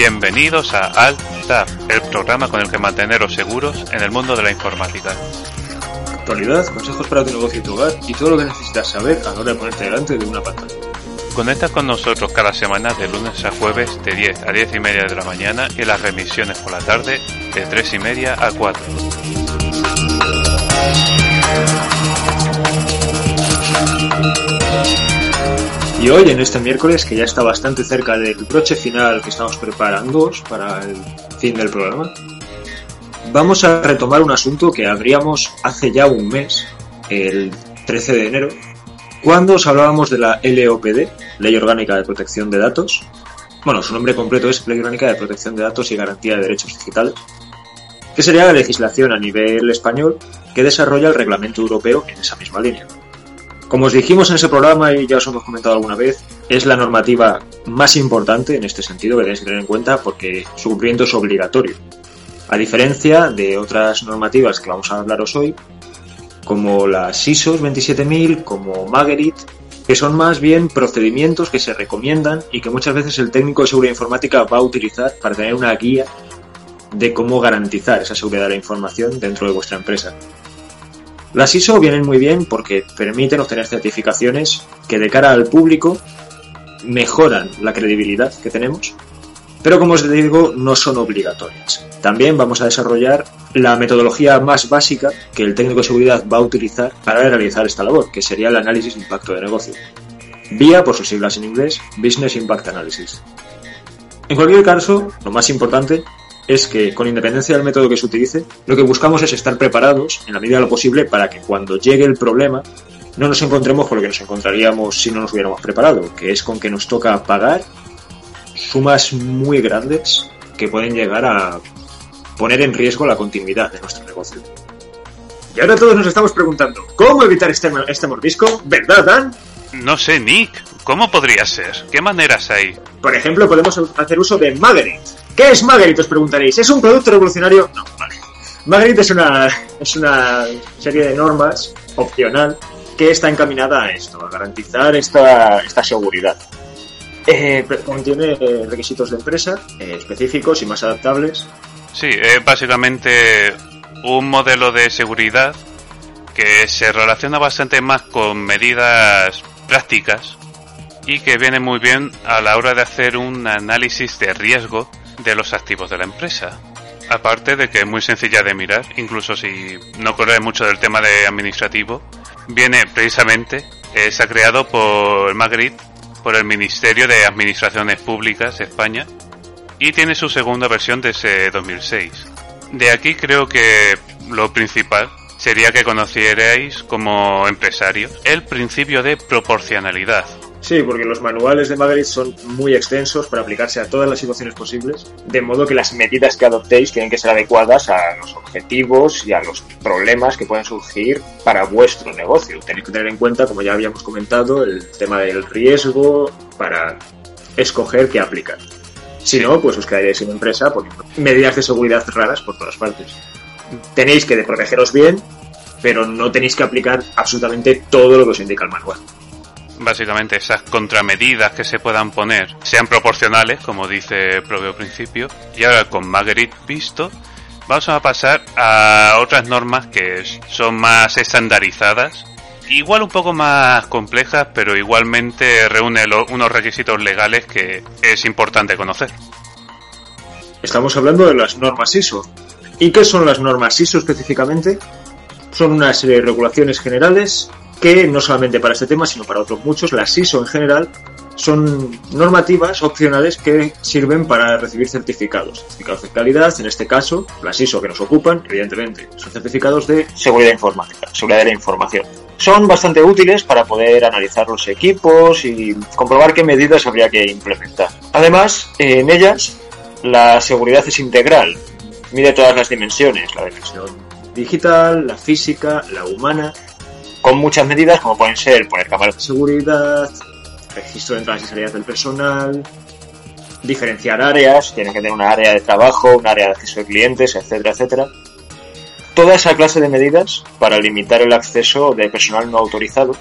Bienvenidos a Alt-Tab, el programa con el que manteneros seguros en el mundo de la informática. Actualidad, consejos para tu negocio y tu hogar y todo lo que necesitas saber a la hora de ponerte delante de una pantalla. Conecta con nosotros cada semana de lunes a jueves de 10 a 10 y media de la mañana y las remisiones por la tarde de 3 y media a 4. Y hoy, en este miércoles, que ya está bastante cerca del broche final que estamos preparando para el fin del programa, vamos a retomar un asunto que abríamos hace ya un mes, el 13 de enero, cuando os hablábamos de la LOPD, Ley Orgánica de Protección de Datos. Bueno, su nombre completo es Ley Orgánica de Protección de Datos y Garantía de Derechos Digitales, que sería la legislación a nivel español que desarrolla el reglamento europeo en esa misma línea. Como os dijimos en ese programa y ya os hemos comentado alguna vez, es la normativa más importante en este sentido que tenéis que tener en cuenta porque su cumplimiento es obligatorio. A diferencia de otras normativas que vamos a hablaros hoy, como las ISOs 27000, como Marguerite, que son más bien procedimientos que se recomiendan y que muchas veces el técnico de seguridad informática va a utilizar para tener una guía de cómo garantizar esa seguridad de la información dentro de vuestra empresa. Las ISO vienen muy bien porque permiten obtener certificaciones que de cara al público mejoran la credibilidad que tenemos, pero como os digo, no son obligatorias. También vamos a desarrollar la metodología más básica que el técnico de seguridad va a utilizar para realizar esta labor, que sería el análisis de impacto de negocio. Vía, por sus siglas en inglés, Business Impact Analysis. En cualquier caso, lo más importante es que, con independencia del método que se utilice, lo que buscamos es estar preparados, en la medida de lo posible, para que cuando llegue el problema no nos encontremos con lo que nos encontraríamos si no nos hubiéramos preparado, que es con que nos toca pagar sumas muy grandes que pueden llegar a poner en riesgo la continuidad de nuestro negocio. Y ahora todos nos estamos preguntando, ¿cómo evitar este, este mordisco? ¿Verdad, Dan? No sé, Nick. ¿Cómo podría ser? ¿Qué maneras hay? Por ejemplo, podemos hacer uso de Marguerite. ¿Qué es Marguerite? Os preguntaréis. ¿Es un producto revolucionario? No, vale. Marguerite es una, es una serie de normas opcional que está encaminada a esto, a garantizar esta, esta seguridad. Eh, contiene requisitos de empresa eh, específicos y más adaptables. Sí, es básicamente un modelo de seguridad que se relaciona bastante más con medidas prácticas y que viene muy bien a la hora de hacer un análisis de riesgo de los activos de la empresa. Aparte de que es muy sencilla de mirar, incluso si no corre mucho del tema de administrativo, viene precisamente, eh, se ha creado por Magritte, por el Ministerio de Administraciones Públicas de España, y tiene su segunda versión desde 2006. De aquí creo que lo principal sería que conocierais como empresario el principio de proporcionalidad. Sí, porque los manuales de Madrid son muy extensos para aplicarse a todas las situaciones posibles, de modo que las medidas que adoptéis tienen que ser adecuadas a los objetivos y a los problemas que pueden surgir para vuestro negocio. Tenéis que tener en cuenta, como ya habíamos comentado, el tema del riesgo para escoger qué aplicar. Si no, pues os quedaréis en empresa poniendo medidas de seguridad raras por todas partes tenéis que protegeros bien, pero no tenéis que aplicar absolutamente todo lo que os indica el manual. Básicamente esas contramedidas que se puedan poner sean proporcionales, como dice el propio principio. Y ahora con Marguerite visto, vamos a pasar a otras normas que son más estandarizadas. Igual un poco más complejas, pero igualmente reúne unos requisitos legales que es importante conocer. Estamos hablando de las normas ISO, ¿Y qué son las normas ISO específicamente? Son una serie de regulaciones generales que no solamente para este tema, sino para otros muchos, las ISO en general son normativas opcionales que sirven para recibir certificados. Certificados de calidad, en este caso, las ISO que nos ocupan, evidentemente, son certificados de seguridad informática, seguridad de la información. Son bastante útiles para poder analizar los equipos y comprobar qué medidas habría que implementar. Además, en ellas, la seguridad es integral, mide todas las dimensiones, la dimensión digital, la física, la humana, con muchas medidas como pueden ser poner cámaras de seguridad, registro de entradas y salidas del personal, diferenciar áreas, tiene que tener una área de trabajo, un área de acceso de clientes, etcétera, etcétera. Toda esa clase de medidas para limitar el acceso de personal no autorizado.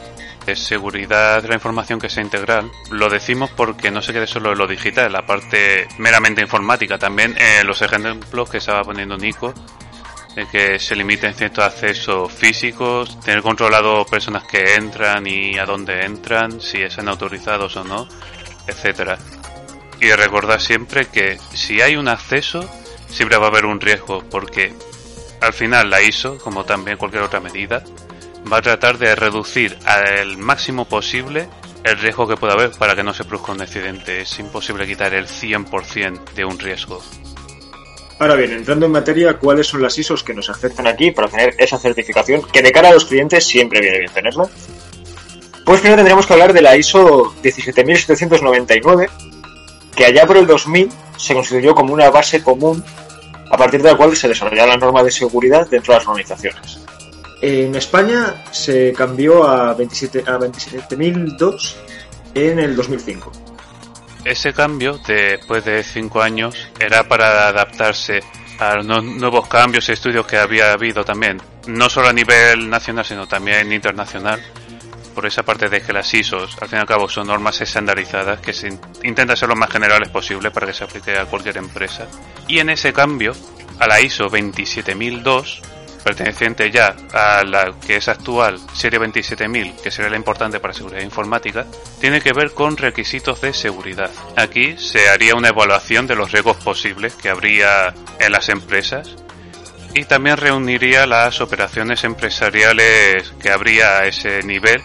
Seguridad de la información que sea integral, lo decimos porque no se quede solo en lo digital, la parte meramente informática, también en los ejemplos que estaba poniendo Nico, que se limiten ciertos accesos físicos, tener controlado personas que entran y a dónde entran, si están autorizados o no, etcétera. Y recordar siempre que si hay un acceso, siempre va a haber un riesgo, porque al final la ISO, como también cualquier otra medida, va a tratar de reducir al máximo posible el riesgo que pueda haber para que no se produzca un accidente. Es imposible quitar el 100% de un riesgo. Ahora bien, entrando en materia, ¿cuáles son las ISOs que nos afectan aquí para tener esa certificación? Que de cara a los clientes siempre viene bien tenerla. Pues primero tendríamos que hablar de la ISO 17799, que allá por el 2000 se constituyó como una base común a partir de la cual se desarrollaba la norma de seguridad dentro de las organizaciones. En España se cambió a 27 a 27002 en el 2005. Ese cambio, después de cinco años, era para adaptarse a los nuevos cambios y estudios que había habido también, no solo a nivel nacional, sino también internacional, por esa parte de que las ISOs, al fin y al cabo, son normas estandarizadas que se intenta ser lo más generales posible para que se aplique a cualquier empresa. Y en ese cambio, a la ISO 27002, perteneciente ya a la que es actual serie 27000, que sería la importante para seguridad informática, tiene que ver con requisitos de seguridad. Aquí se haría una evaluación de los riesgos posibles que habría en las empresas y también reuniría las operaciones empresariales que habría a ese nivel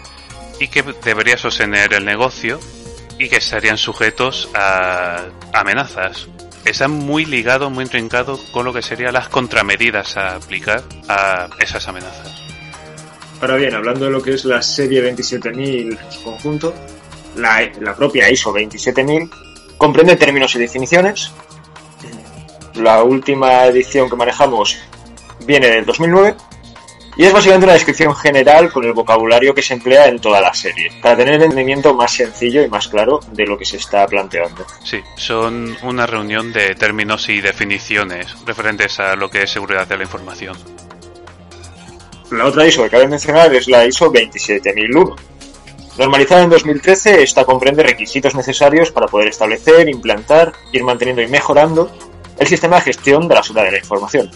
y que debería sostener el negocio y que estarían sujetos a amenazas está muy ligado, muy intrincado con lo que serían las contramedidas a aplicar a esas amenazas. Ahora bien, hablando de lo que es la serie 27000 en su conjunto, la, la propia ISO 27000 comprende términos y definiciones. La última edición que manejamos viene del 2009 y es básicamente una descripción general con el vocabulario que se emplea en toda la serie, para tener el entendimiento más sencillo y más claro de lo que se está planteando. Sí, son una reunión de términos y definiciones referentes a lo que es seguridad de la información. La otra ISO que cabe mencionar es la ISO 27001. Normalizada en 2013, esta comprende requisitos necesarios para poder establecer, implantar, ir manteniendo y mejorando el sistema de gestión de la seguridad de la información.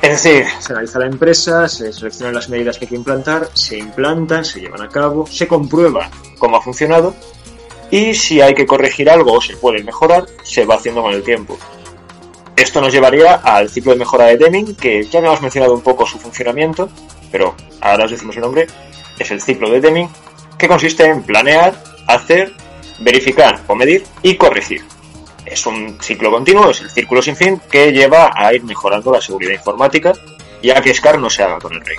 Es decir, se analiza la empresa, se seleccionan las medidas que hay que implantar, se implantan, se llevan a cabo, se comprueba cómo ha funcionado y si hay que corregir algo o se puede mejorar, se va haciendo con el tiempo. Esto nos llevaría al ciclo de mejora de Deming, que ya hemos mencionado un poco su funcionamiento, pero ahora os decimos el nombre, es el ciclo de Deming, que consiste en planear, hacer, verificar o medir y corregir es un ciclo continuo, es el círculo sin fin que lleva a ir mejorando la seguridad informática y a que SCAR no se haga con el rey.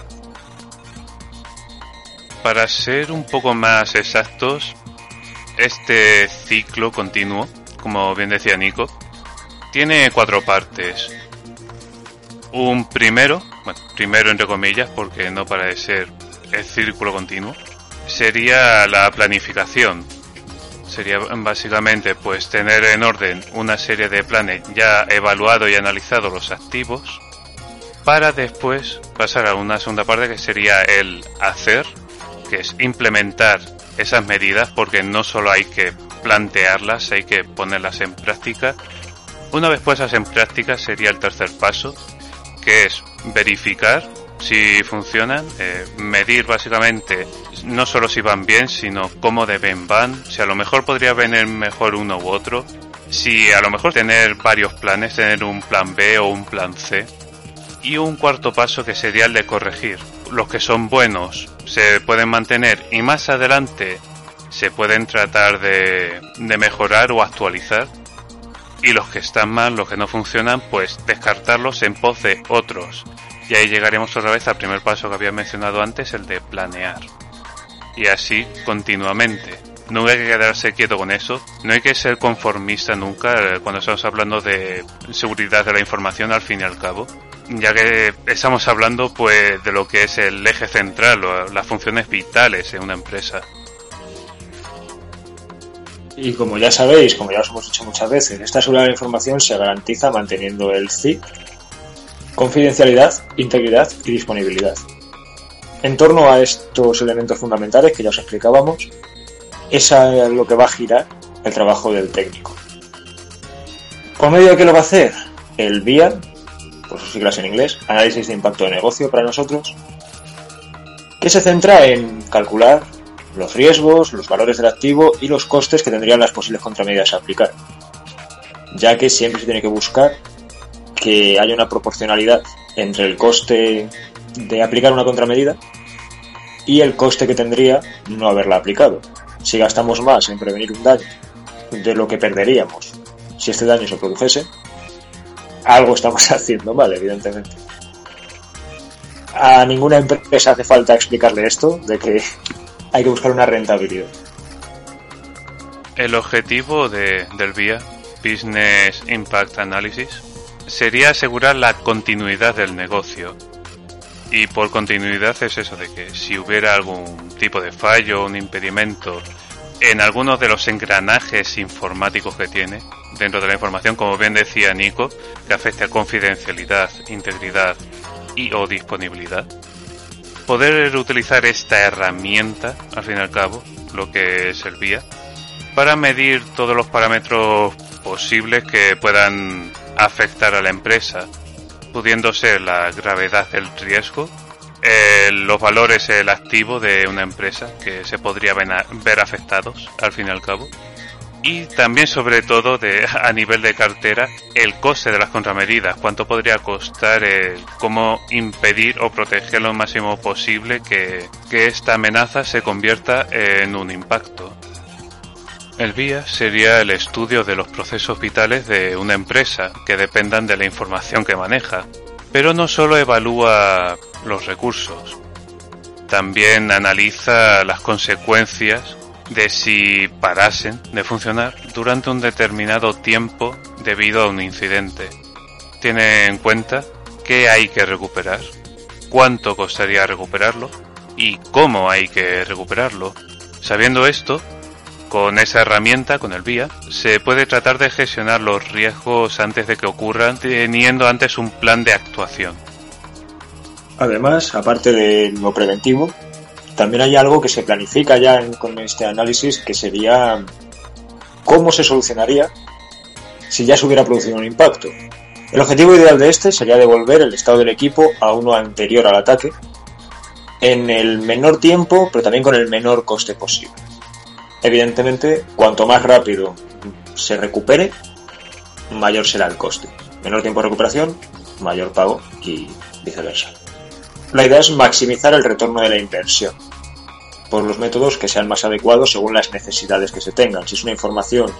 Para ser un poco más exactos, este ciclo continuo, como bien decía Nico, tiene cuatro partes. Un primero, bueno, primero entre comillas, porque no para de ser el círculo continuo, sería la planificación, sería básicamente pues tener en orden una serie de planes ya evaluado y analizado los activos para después pasar a una segunda parte que sería el hacer, que es implementar esas medidas porque no solo hay que plantearlas, hay que ponerlas en práctica. Una vez puestas en práctica sería el tercer paso, que es verificar si funcionan, eh, medir básicamente no solo si van bien, sino cómo deben van, si a lo mejor podría venir mejor uno u otro, si a lo mejor tener varios planes, tener un plan B o un plan C. Y un cuarto paso que sería el de corregir. Los que son buenos se pueden mantener y más adelante se pueden tratar de, de mejorar o actualizar y los que están mal, los que no funcionan, pues descartarlos en pos de otros. Y ahí llegaremos otra vez al primer paso que había mencionado antes, el de planear. Y así continuamente. No hay que quedarse quieto con eso, no hay que ser conformista nunca eh, cuando estamos hablando de seguridad de la información al fin y al cabo, ya que estamos hablando pues de lo que es el eje central o las funciones vitales en una empresa. Y como ya sabéis, como ya os hemos dicho muchas veces, esta seguridad de la información se garantiza manteniendo el CIC, confidencialidad, integridad y disponibilidad. En torno a estos elementos fundamentales que ya os explicábamos, es lo que va a girar el trabajo del técnico. ¿Por medio de qué lo va a hacer? El VIA, por sus siglas en inglés, Análisis de Impacto de Negocio para nosotros, que se centra en calcular los riesgos, los valores del activo y los costes que tendrían las posibles contramedidas a aplicar, ya que siempre se tiene que buscar que haya una proporcionalidad entre el coste de aplicar una contramedida y el coste que tendría no haberla aplicado. Si gastamos más en prevenir un daño de lo que perderíamos si este daño se produjese, algo estamos haciendo mal, evidentemente. A ninguna empresa hace falta explicarle esto, de que hay que buscar una rentabilidad. El objetivo de, del BIA, Business Impact Analysis, sería asegurar la continuidad del negocio. Y por continuidad es eso de que si hubiera algún tipo de fallo, un impedimento en algunos de los engranajes informáticos que tiene dentro de la información, como bien decía Nico, que afecte a confidencialidad, integridad y o disponibilidad, poder utilizar esta herramienta, al fin y al cabo, lo que servía, para medir todos los parámetros posibles que puedan afectar a la empresa, pudiendo ser la gravedad del riesgo, los valores, el activo de una empresa que se podría ver afectados, al fin y al cabo, y también sobre todo a nivel de cartera el coste de las contramedidas, cuánto podría costar, cómo impedir o proteger lo máximo posible que, que esta amenaza se convierta en un impacto. El VIA sería el estudio de los procesos vitales de una empresa que dependan de la información que maneja, pero no solo evalúa los recursos, también analiza las consecuencias de si parasen de funcionar durante un determinado tiempo debido a un incidente. Tiene en cuenta qué hay que recuperar, cuánto costaría recuperarlo y cómo hay que recuperarlo. Sabiendo esto, con esa herramienta, con el VIA, se puede tratar de gestionar los riesgos antes de que ocurran, teniendo antes un plan de actuación. Además, aparte de lo preventivo, también hay algo que se planifica ya con este análisis que sería cómo se solucionaría si ya se hubiera producido un impacto. El objetivo ideal de este sería devolver el estado del equipo a uno anterior al ataque en el menor tiempo, pero también con el menor coste posible. Evidentemente, cuanto más rápido se recupere, mayor será el coste. Menor tiempo de recuperación, mayor pago y viceversa. La idea es maximizar el retorno de la inversión por los métodos que sean más adecuados según las necesidades que se tengan. Si es una información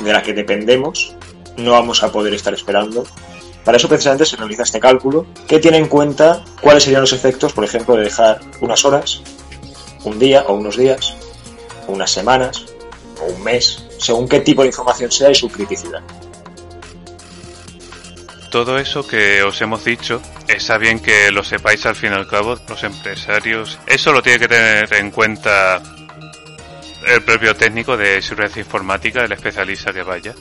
de la que dependemos, no vamos a poder estar esperando. Para eso precisamente se realiza este cálculo que tiene en cuenta cuáles serían los efectos, por ejemplo, de dejar unas horas, un día o unos días, unas semanas o un mes, según qué tipo de información sea y su criticidad. Todo eso que os hemos dicho está bien que lo sepáis al fin y al cabo, los empresarios. Eso lo tiene que tener en cuenta el propio técnico de seguridad informática, el especialista que vaya.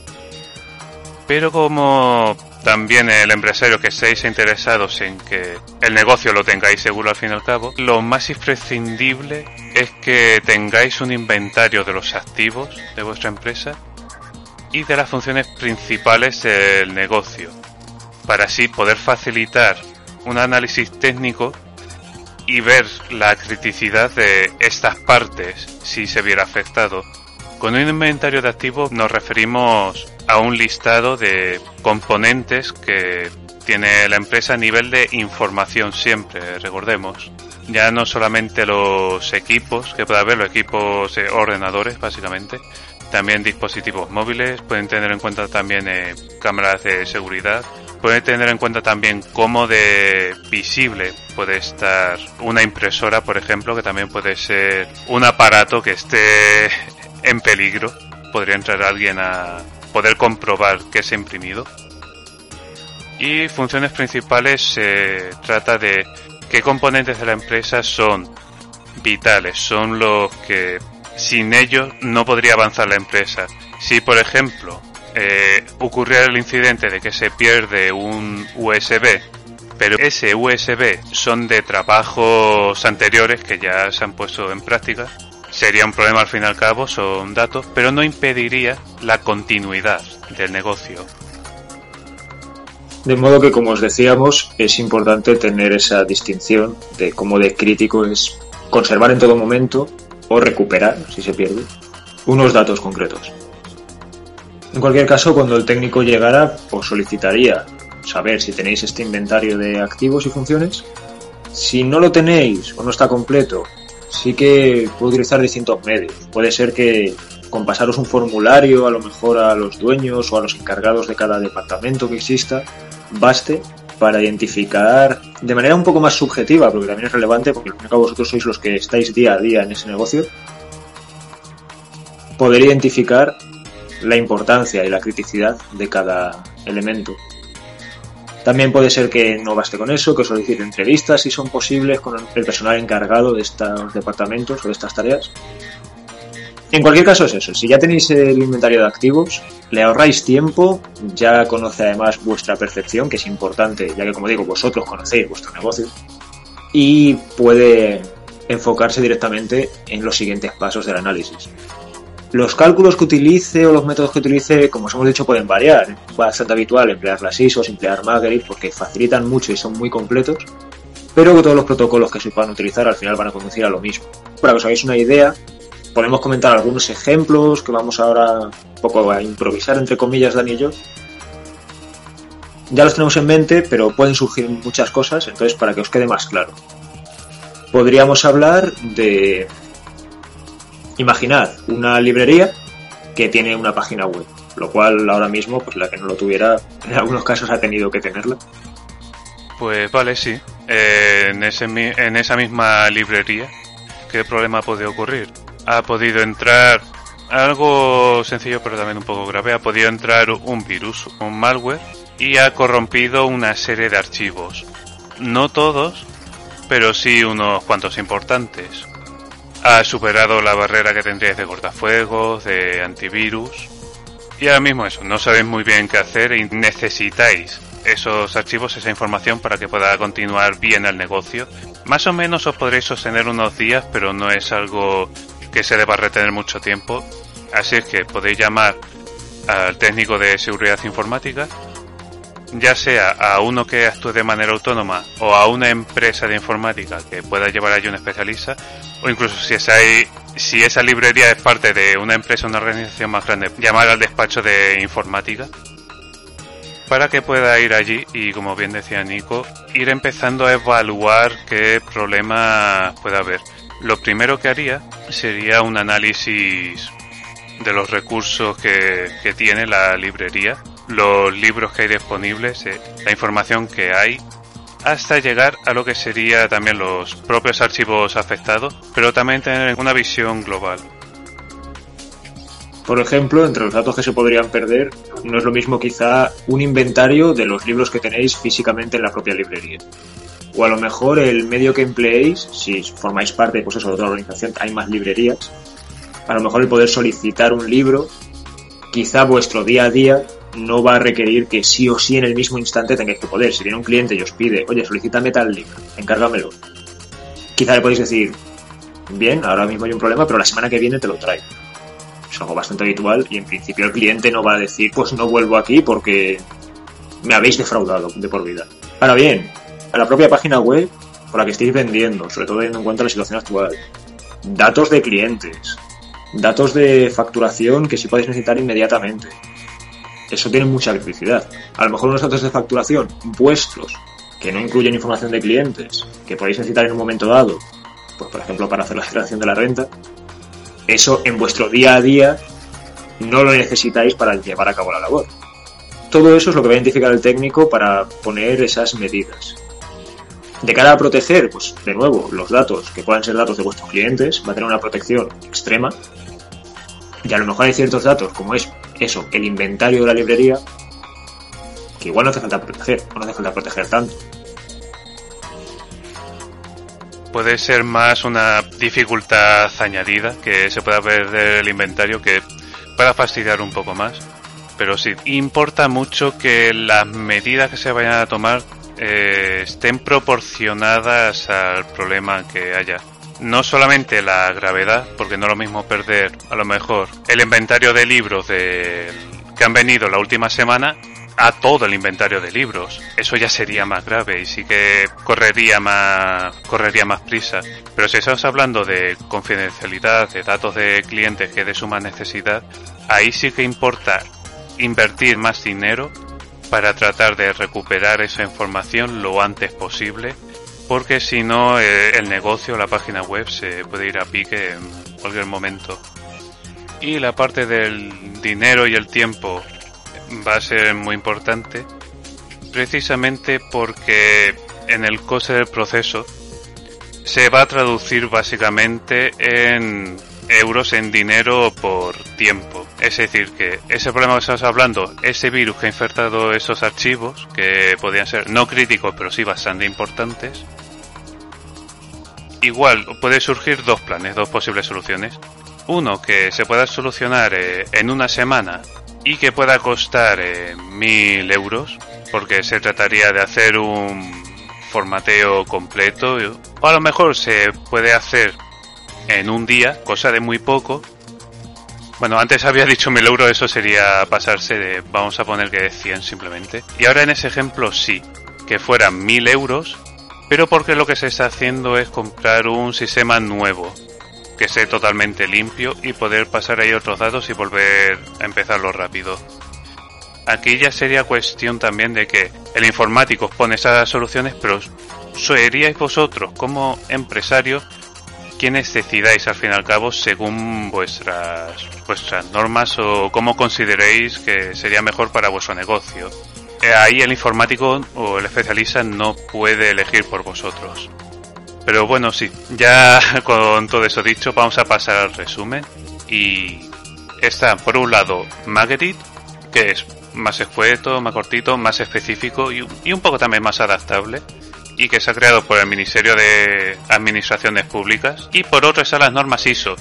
Pero como también el empresario que estéis interesados en que el negocio lo tengáis seguro al fin y al cabo, lo más imprescindible es que tengáis un inventario de los activos de vuestra empresa y de las funciones principales del negocio, para así poder facilitar un análisis técnico y ver la criticidad de estas partes si se viera afectado. Con un inventario de activos nos referimos a un listado de componentes que tiene la empresa a nivel de información siempre, recordemos. Ya no solamente los equipos, que puede haber los equipos ordenadores básicamente, también dispositivos móviles, pueden tener en cuenta también eh, cámaras de seguridad, pueden tener en cuenta también cómo de visible puede estar una impresora, por ejemplo, que también puede ser un aparato que esté en peligro. Podría entrar alguien a poder comprobar que es imprimido. Y funciones principales se trata de qué componentes de la empresa son vitales, son los que sin ellos no podría avanzar la empresa. Si, por ejemplo, eh, ocurriera el incidente de que se pierde un USB, pero ese USB son de trabajos anteriores que ya se han puesto en práctica, sería un problema al fin y al cabo, son datos, pero no impediría la continuidad del negocio. De modo que, como os decíamos, es importante tener esa distinción de cómo de crítico es conservar en todo momento o recuperar, si se pierde, unos datos concretos. En cualquier caso, cuando el técnico llegara, os solicitaría saber si tenéis este inventario de activos y funciones. Si no lo tenéis o no está completo, sí que puede utilizar distintos medios. Puede ser que con pasaros un formulario, a lo mejor a los dueños o a los encargados de cada departamento que exista, baste para identificar de manera un poco más subjetiva, porque también es relevante, porque al fin y al cabo vosotros sois los que estáis día a día en ese negocio, poder identificar la importancia y la criticidad de cada elemento. También puede ser que no baste con eso, que solicite entrevistas si son posibles con el personal encargado de estos departamentos o de estas tareas. En cualquier caso es eso, si ya tenéis el inventario de activos, le ahorráis tiempo, ya conoce además vuestra percepción, que es importante, ya que como digo, vosotros conocéis vuestro negocio, y puede enfocarse directamente en los siguientes pasos del análisis. Los cálculos que utilice o los métodos que utilice, como os hemos dicho, pueden variar. Es bastante habitual emplear las ISOs, emplear Marguerite, porque facilitan mucho y son muy completos, pero todos los protocolos que se puedan utilizar al final van a conducir a lo mismo. Para que os hagáis una idea, podemos comentar algunos ejemplos que vamos ahora un poco a improvisar, entre comillas, Dani y yo. Ya los tenemos en mente, pero pueden surgir muchas cosas, entonces para que os quede más claro. Podríamos hablar de... Imaginad una librería que tiene una página web, lo cual ahora mismo, pues la que no lo tuviera, en algunos casos ha tenido que tenerla. Pues vale, sí. Eh, en, en esa misma librería, ¿qué problema puede ocurrir? ha podido entrar algo sencillo pero también un poco grave, ha podido entrar un virus, un malware y ha corrompido una serie de archivos. No todos, pero sí unos cuantos importantes. Ha superado la barrera que tendríais de cortafuegos, de antivirus. Y ahora mismo eso, no sabéis muy bien qué hacer y necesitáis esos archivos, esa información para que pueda continuar bien el negocio. Más o menos os podréis sostener unos días, pero no es algo que se deba retener mucho tiempo. Así es que podéis llamar al técnico de seguridad informática, ya sea a uno que actúe de manera autónoma o a una empresa de informática que pueda llevar allí un especialista, o incluso si esa, si esa librería es parte de una empresa o una organización más grande, llamar al despacho de informática para que pueda ir allí y, como bien decía Nico, ir empezando a evaluar qué problema puede haber. Lo primero que haría sería un análisis de los recursos que, tiene la librería, los libros que hay disponibles, eh, la información que hay, hasta llegar a lo que sería también los propios archivos afectados, pero también tener una visión global. Por ejemplo, entre los datos que se podrían perder, no es lo mismo quizá un inventario de los libros que tenéis físicamente en la propia librería o a lo mejor el medio que empleéis, si formáis parte pues eso, de otra organización, hay más librerías, a lo mejor el poder solicitar un libro, quizá vuestro día a día no va a requerir que sí o sí en el mismo instante tengáis que poder. Si viene un cliente y os pide, oye, solicítame tal libro, encárgamelo. Quizá le podéis decir, bien, ahora mismo hay un problema, pero la semana que viene te lo traigo. Es algo bastante habitual y en principio el cliente no va a decir, pues no vuelvo aquí porque me habéis defraudado de por vida. Ahora bien, a la propia página web por la que estéis vendiendo, sobre todo teniendo en cuenta la situación actual. Datos de clientes, datos de facturación que sí podéis necesitar inmediatamente. Eso tiene mucha criticidad. A lo mejor unos datos de facturación vuestros, que no incluyen información de clientes, que podéis necesitar en un momento dado, pues por ejemplo para hacer la declaración de la renta, eso en vuestro día a día no lo necesitáis para llevar a cabo la labor. Todo eso es lo que va a identificar el técnico para poner esas medidas. De cara a proteger, pues de nuevo, los datos que puedan ser datos de vuestros clientes, va a tener una protección extrema. Y a lo mejor hay ciertos datos, como es eso, el inventario de la librería, que igual no hace falta proteger, no hace falta proteger tanto. Puede ser más una dificultad añadida que se pueda ver del inventario que pueda fastidiar un poco más. Pero sí, importa mucho que las medidas que se vayan a tomar eh, estén proporcionadas al problema que haya. No solamente la gravedad, porque no es lo mismo perder a lo mejor el inventario de libros de, que han venido la última semana a todo el inventario de libros. Eso ya sería más grave y sí que correría más, correría más prisa. Pero si estamos hablando de confidencialidad, de datos de clientes que de suma necesidad, ahí sí que importa invertir más dinero para tratar de recuperar esa información lo antes posible, porque si no eh, el negocio, la página web se puede ir a pique en cualquier momento. Y la parte del dinero y el tiempo va a ser muy importante, precisamente porque en el coste del proceso se va a traducir básicamente en euros en dinero por tiempo. Es decir, que ese problema que estamos hablando, ese virus que ha infectado esos archivos, que podrían ser no críticos, pero sí bastante importantes, igual puede surgir dos planes, dos posibles soluciones. Uno que se pueda solucionar eh, en una semana y que pueda costar eh, mil euros, porque se trataría de hacer un formateo completo, o a lo mejor se puede hacer en un día, cosa de muy poco. Bueno, antes había dicho mil euros, eso sería pasarse de, vamos a poner que 100 simplemente. Y ahora en ese ejemplo sí, que fueran mil euros, pero porque lo que se está haciendo es comprar un sistema nuevo, que sea totalmente limpio y poder pasar ahí otros datos y volver a empezarlo rápido. Aquí ya sería cuestión también de que el informático pone esas soluciones, pero seríais vosotros como empresarios quienes decidáis al fin y al cabo según vuestras, vuestras normas o cómo consideréis que sería mejor para vuestro negocio. Eh, ahí el informático o el especialista no puede elegir por vosotros. Pero bueno, sí, ya con todo eso dicho, vamos a pasar al resumen. Y está, por un lado, Magedit, que es más escueto, más cortito, más específico y un poco también más adaptable y que se ha creado por el Ministerio de Administraciones Públicas y por otro están las normas ISO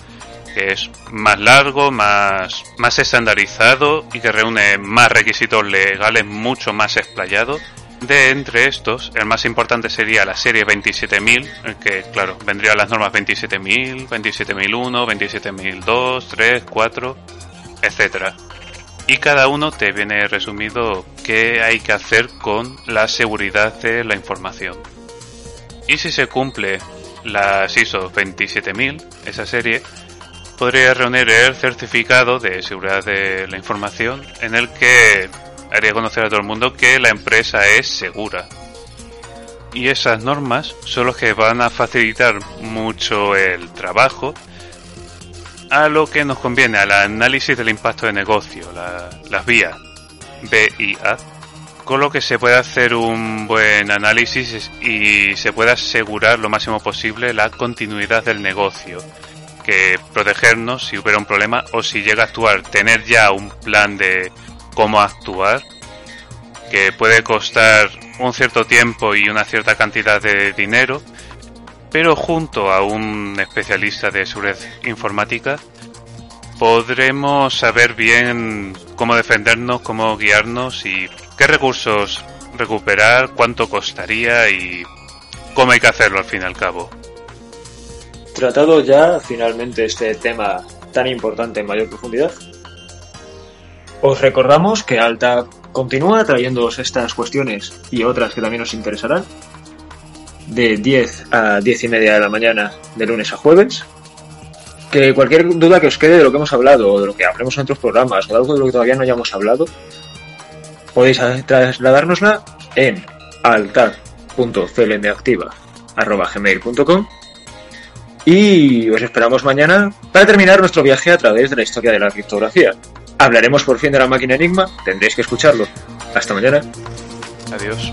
que es más largo, más, más estandarizado y que reúne más requisitos legales mucho más explayados. De entre estos, el más importante sería la serie 27.000, que claro, vendrían las normas 27.000, 27.001, 27.002, 3, 4, etcétera y cada uno te viene resumido qué hay que hacer con la seguridad de la información. Y si se cumple la ISO 27000, esa serie, podría reunir el certificado de seguridad de la información en el que haría conocer a todo el mundo que la empresa es segura. Y esas normas son los que van a facilitar mucho el trabajo a lo que nos conviene, al análisis del impacto de negocio, las vías B y A, con lo que se puede hacer un buen análisis y se puede asegurar lo máximo posible la continuidad del negocio, que protegernos si hubiera un problema o si llega a actuar, tener ya un plan de cómo actuar, que puede costar un cierto tiempo y una cierta cantidad de dinero, pero junto a un especialista de seguridad informática podremos saber bien cómo defendernos, cómo guiarnos y qué recursos recuperar, cuánto costaría y cómo hay que hacerlo al fin y al cabo. Tratado ya finalmente este tema tan importante en mayor profundidad, os recordamos que Alta continúa trayéndoos estas cuestiones y otras que también os interesarán de 10 a 10 y media de la mañana de lunes a jueves. Que cualquier duda que os quede de lo que hemos hablado, o de lo que hablemos en otros programas, o de algo de lo que todavía no hayamos hablado, podéis trasladárnosla en altar.clmactiva.gmail.com y os esperamos mañana para terminar nuestro viaje a través de la historia de la criptografía. Hablaremos por fin de la máquina Enigma, tendréis que escucharlo. Hasta mañana. Adiós.